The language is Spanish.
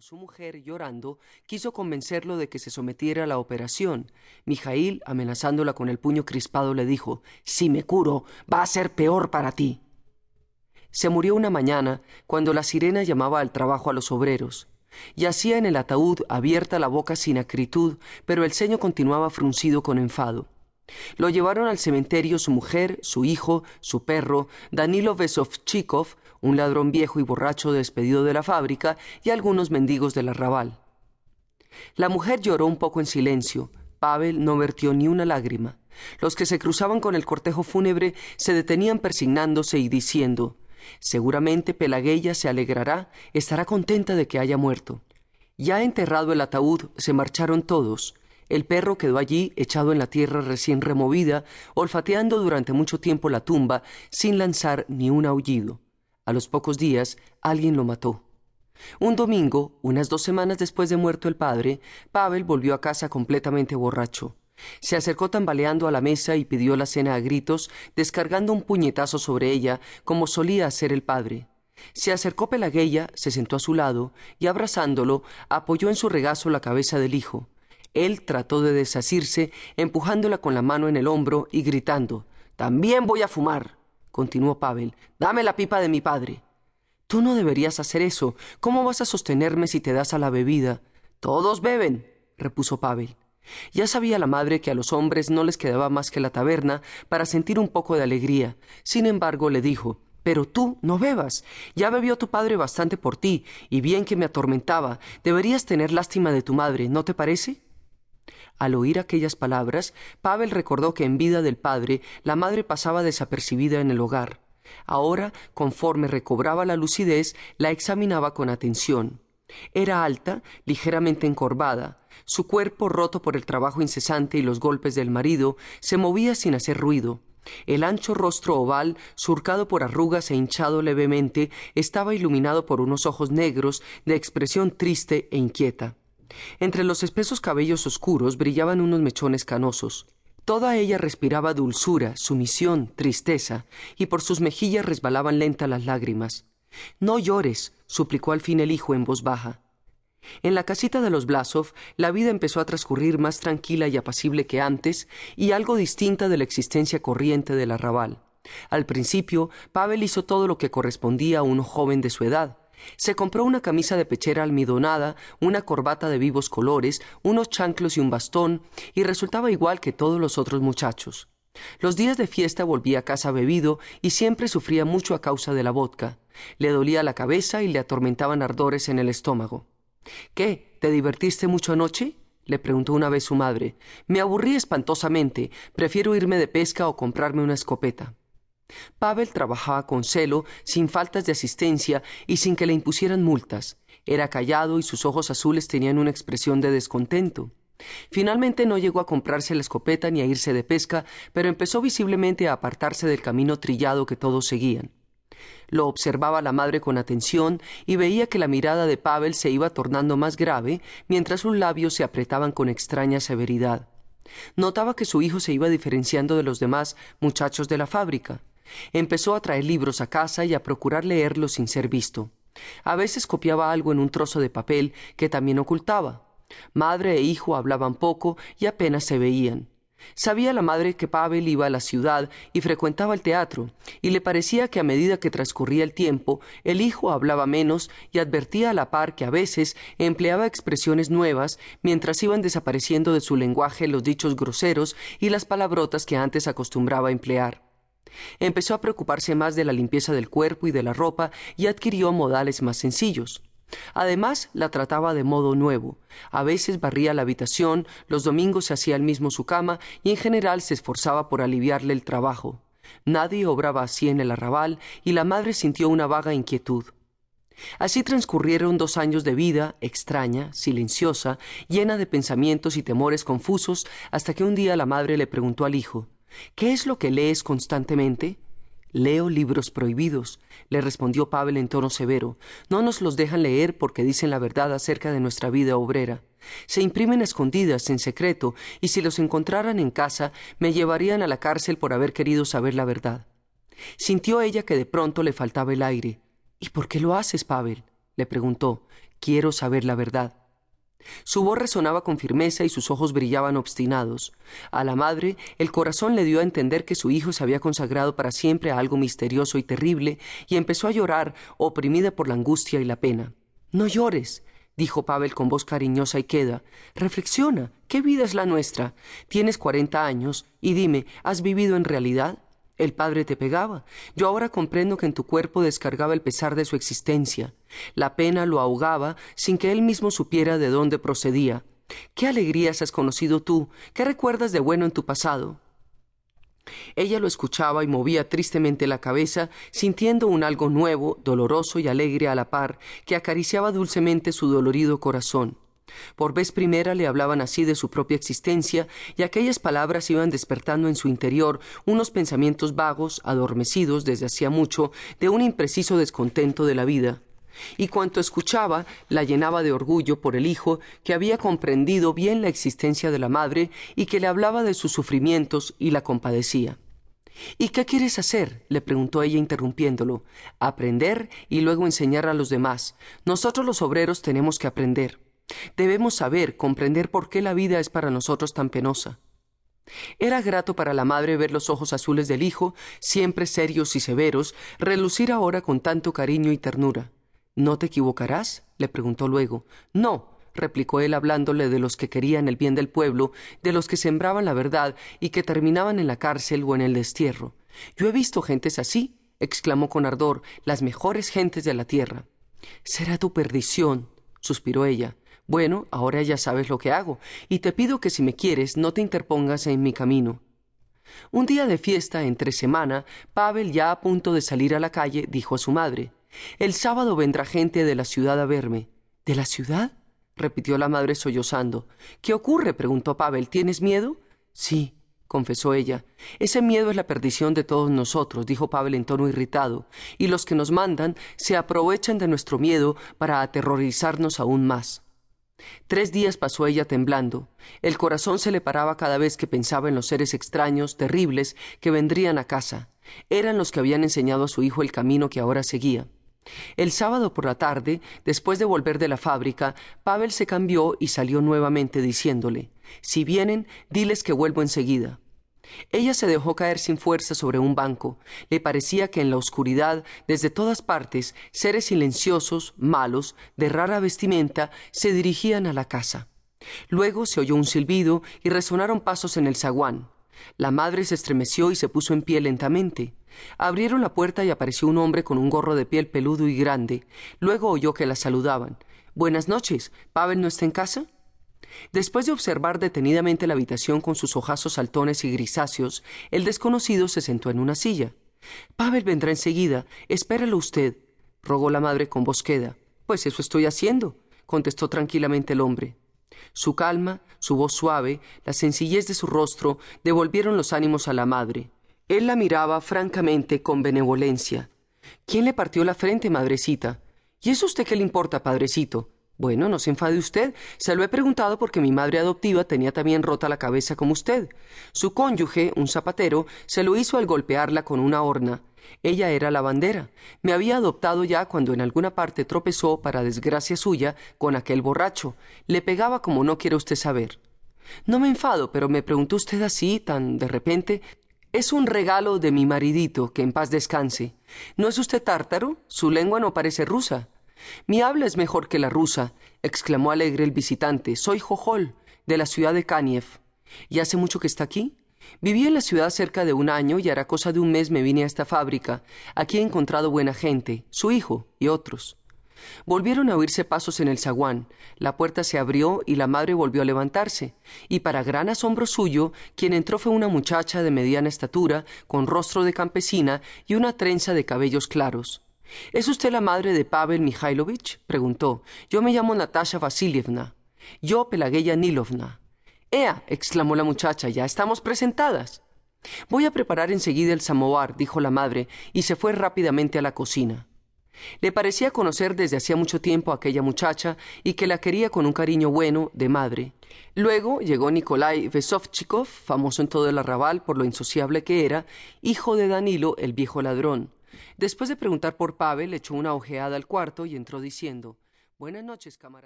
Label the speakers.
Speaker 1: Su mujer, llorando, quiso convencerlo de que se sometiera a la operación. Mijail, amenazándola con el puño crispado, le dijo Si me curo, va a ser peor para ti. Se murió una mañana cuando la sirena llamaba al trabajo a los obreros. Yacía en el ataúd abierta la boca sin acritud, pero el ceño continuaba fruncido con enfado. Lo llevaron al cementerio su mujer, su hijo, su perro, Danilo Vesovchikov, un ladrón viejo y borracho despedido de la fábrica, y algunos mendigos del arrabal. La mujer lloró un poco en silencio. Pavel no vertió ni una lágrima. Los que se cruzaban con el cortejo fúnebre se detenían persignándose y diciendo Seguramente Pelagueya se alegrará, estará contenta de que haya muerto. Ya enterrado el ataúd, se marcharon todos. El perro quedó allí, echado en la tierra recién removida, olfateando durante mucho tiempo la tumba, sin lanzar ni un aullido. A los pocos días, alguien lo mató. Un domingo, unas dos semanas después de muerto el padre, Pavel volvió a casa completamente borracho. Se acercó tambaleando a la mesa y pidió la cena a gritos, descargando un puñetazo sobre ella, como solía hacer el padre. Se acercó Pelagueya, se sentó a su lado, y abrazándolo, apoyó en su regazo la cabeza del hijo. Él trató de desasirse, empujándola con la mano en el hombro y gritando También voy a fumar. Continuó Pavel. Dame la pipa de mi padre. Tú no deberías hacer eso. ¿Cómo vas a sostenerme si te das a la bebida? Todos beben, repuso Pavel. Ya sabía la madre que a los hombres no les quedaba más que la taberna para sentir un poco de alegría. Sin embargo, le dijo Pero tú no bebas. Ya bebió tu padre bastante por ti, y bien que me atormentaba. Deberías tener lástima de tu madre, ¿no te parece? Al oír aquellas palabras, Pavel recordó que en vida del padre la madre pasaba desapercibida en el hogar. Ahora, conforme recobraba la lucidez, la examinaba con atención. Era alta, ligeramente encorvada. Su cuerpo, roto por el trabajo incesante y los golpes del marido, se movía sin hacer ruido. El ancho rostro oval, surcado por arrugas e hinchado levemente, estaba iluminado por unos ojos negros de expresión triste e inquieta. Entre los espesos cabellos oscuros brillaban unos mechones canosos. Toda ella respiraba dulzura, sumisión, tristeza, y por sus mejillas resbalaban lentas las lágrimas. No llores, suplicó al fin el hijo en voz baja. En la casita de los Blasov la vida empezó a transcurrir más tranquila y apacible que antes y algo distinta de la existencia corriente del arrabal. Al principio, Pavel hizo todo lo que correspondía a un joven de su edad. Se compró una camisa de pechera almidonada, una corbata de vivos colores, unos chanclos y un bastón, y resultaba igual que todos los otros muchachos. Los días de fiesta volvía a casa bebido y siempre sufría mucho a causa de la vodka. Le dolía la cabeza y le atormentaban ardores en el estómago. ¿Qué? ¿Te divertiste mucho anoche? le preguntó una vez su madre. Me aburrí espantosamente. Prefiero irme de pesca o comprarme una escopeta. Pavel trabajaba con celo, sin faltas de asistencia y sin que le impusieran multas. Era callado y sus ojos azules tenían una expresión de descontento. Finalmente no llegó a comprarse la escopeta ni a irse de pesca, pero empezó visiblemente a apartarse del camino trillado que todos seguían. Lo observaba la madre con atención y veía que la mirada de Pavel se iba tornando más grave mientras sus labios se apretaban con extraña severidad. Notaba que su hijo se iba diferenciando de los demás muchachos de la fábrica. Empezó a traer libros a casa y a procurar leerlos sin ser visto. A veces copiaba algo en un trozo de papel que también ocultaba. Madre e hijo hablaban poco y apenas se veían. Sabía la madre que Pavel iba a la ciudad y frecuentaba el teatro, y le parecía que a medida que transcurría el tiempo, el hijo hablaba menos y advertía a la par que a veces empleaba expresiones nuevas mientras iban desapareciendo de su lenguaje los dichos groseros y las palabrotas que antes acostumbraba emplear. Empezó a preocuparse más de la limpieza del cuerpo y de la ropa y adquirió modales más sencillos. Además, la trataba de modo nuevo. A veces barría la habitación, los domingos se hacía él mismo su cama y en general se esforzaba por aliviarle el trabajo. Nadie obraba así en el arrabal y la madre sintió una vaga inquietud. Así transcurrieron dos años de vida extraña, silenciosa, llena de pensamientos y temores confusos, hasta que un día la madre le preguntó al hijo ¿Qué es lo que lees constantemente? Leo libros prohibidos, le respondió Pavel en tono severo. No nos los dejan leer porque dicen la verdad acerca de nuestra vida obrera. Se imprimen escondidas, en secreto, y si los encontraran en casa, me llevarían a la cárcel por haber querido saber la verdad. Sintió ella que de pronto le faltaba el aire. ¿Y por qué lo haces, Pavel? le preguntó. Quiero saber la verdad. Su voz resonaba con firmeza y sus ojos brillaban obstinados. A la madre el corazón le dio a entender que su hijo se había consagrado para siempre a algo misterioso y terrible, y empezó a llorar, oprimida por la angustia y la pena. No llores, dijo Pavel con voz cariñosa y queda. Reflexiona, ¿qué vida es la nuestra? Tienes cuarenta años, y dime, ¿has vivido en realidad? El padre te pegaba. Yo ahora comprendo que en tu cuerpo descargaba el pesar de su existencia. La pena lo ahogaba sin que él mismo supiera de dónde procedía. ¿Qué alegrías has conocido tú? ¿Qué recuerdas de bueno en tu pasado? Ella lo escuchaba y movía tristemente la cabeza, sintiendo un algo nuevo, doloroso y alegre a la par, que acariciaba dulcemente su dolorido corazón. Por vez primera le hablaban así de su propia existencia, y aquellas palabras iban despertando en su interior unos pensamientos vagos, adormecidos desde hacía mucho, de un impreciso descontento de la vida. Y cuanto escuchaba la llenaba de orgullo por el hijo que había comprendido bien la existencia de la madre y que le hablaba de sus sufrimientos y la compadecía. ¿Y qué quieres hacer? le preguntó ella interrumpiéndolo. Aprender y luego enseñar a los demás. Nosotros los obreros tenemos que aprender. Debemos saber, comprender por qué la vida es para nosotros tan penosa. Era grato para la madre ver los ojos azules del hijo, siempre serios y severos, relucir ahora con tanto cariño y ternura. ¿No te equivocarás? le preguntó luego. No, replicó él hablándole de los que querían el bien del pueblo, de los que sembraban la verdad y que terminaban en la cárcel o en el destierro. Yo he visto gentes así, exclamó con ardor, las mejores gentes de la tierra. Será tu perdición, suspiró ella. Bueno, ahora ya sabes lo que hago, y te pido que si me quieres no te interpongas en mi camino. Un día de fiesta, entre semana, Pavel, ya a punto de salir a la calle, dijo a su madre El sábado vendrá gente de la ciudad a verme. ¿De la ciudad? repitió la madre sollozando. ¿Qué ocurre? preguntó Pavel. ¿Tienes miedo? Sí, confesó ella. Ese miedo es la perdición de todos nosotros, dijo Pavel en tono irritado, y los que nos mandan se aprovechan de nuestro miedo para aterrorizarnos aún más. Tres días pasó ella temblando. El corazón se le paraba cada vez que pensaba en los seres extraños, terribles, que vendrían a casa. Eran los que habían enseñado a su hijo el camino que ahora seguía. El sábado por la tarde, después de volver de la fábrica, Pavel se cambió y salió nuevamente diciéndole Si vienen, diles que vuelvo enseguida. Ella se dejó caer sin fuerza sobre un banco. Le parecía que en la oscuridad, desde todas partes, seres silenciosos, malos, de rara vestimenta, se dirigían a la casa. Luego se oyó un silbido y resonaron pasos en el zaguán. La madre se estremeció y se puso en pie lentamente. Abrieron la puerta y apareció un hombre con un gorro de piel peludo y grande. Luego oyó que la saludaban. Buenas noches. ¿Pavel no está en casa? Después de observar detenidamente la habitación con sus ojazos saltones y grisáceos, el desconocido se sentó en una silla. Pavel vendrá enseguida. Espérelo usted, rogó la madre con voz queda. Pues eso estoy haciendo, contestó tranquilamente el hombre. Su calma, su voz suave, la sencillez de su rostro devolvieron los ánimos a la madre. Él la miraba francamente con benevolencia. ¿Quién le partió la frente, madrecita? ¿Y eso usted qué le importa, padrecito? Bueno, no se enfade usted. Se lo he preguntado porque mi madre adoptiva tenía también rota la cabeza como usted. Su cónyuge, un zapatero, se lo hizo al golpearla con una horna. Ella era lavandera. Me había adoptado ya cuando en alguna parte tropezó, para desgracia suya, con aquel borracho. Le pegaba como no quiere usted saber. No me enfado, pero me preguntó usted así, tan de repente. Es un regalo de mi maridito, que en paz descanse. ¿No es usted tártaro? Su lengua no parece rusa. Mi habla es mejor que la rusa, exclamó alegre el visitante. Soy Jojol, de la ciudad de Kaniev. ¿Y hace mucho que está aquí? Viví en la ciudad cerca de un año y hará cosa de un mes me vine a esta fábrica. Aquí he encontrado buena gente, su hijo y otros. Volvieron a oírse pasos en el zaguán. La puerta se abrió y la madre volvió a levantarse. Y para gran asombro suyo, quien entró fue una muchacha de mediana estatura, con rostro de campesina y una trenza de cabellos claros. ¿Es usted la madre de Pavel Mikhailovich? preguntó. Yo me llamo Natasha Vasilievna. Yo, Pelageya Nilovna. ¡Ea! exclamó la muchacha. Ya estamos presentadas. Voy a preparar enseguida el samovar, dijo la madre, y se fue rápidamente a la cocina. Le parecía conocer desde hacía mucho tiempo a aquella muchacha y que la quería con un cariño bueno de madre. Luego llegó Nikolai Vesovchikov, famoso en todo el arrabal por lo insociable que era, hijo de Danilo, el viejo ladrón. Después de preguntar por Pavel, echó una ojeada al cuarto y entró diciendo Buenas noches, camarada.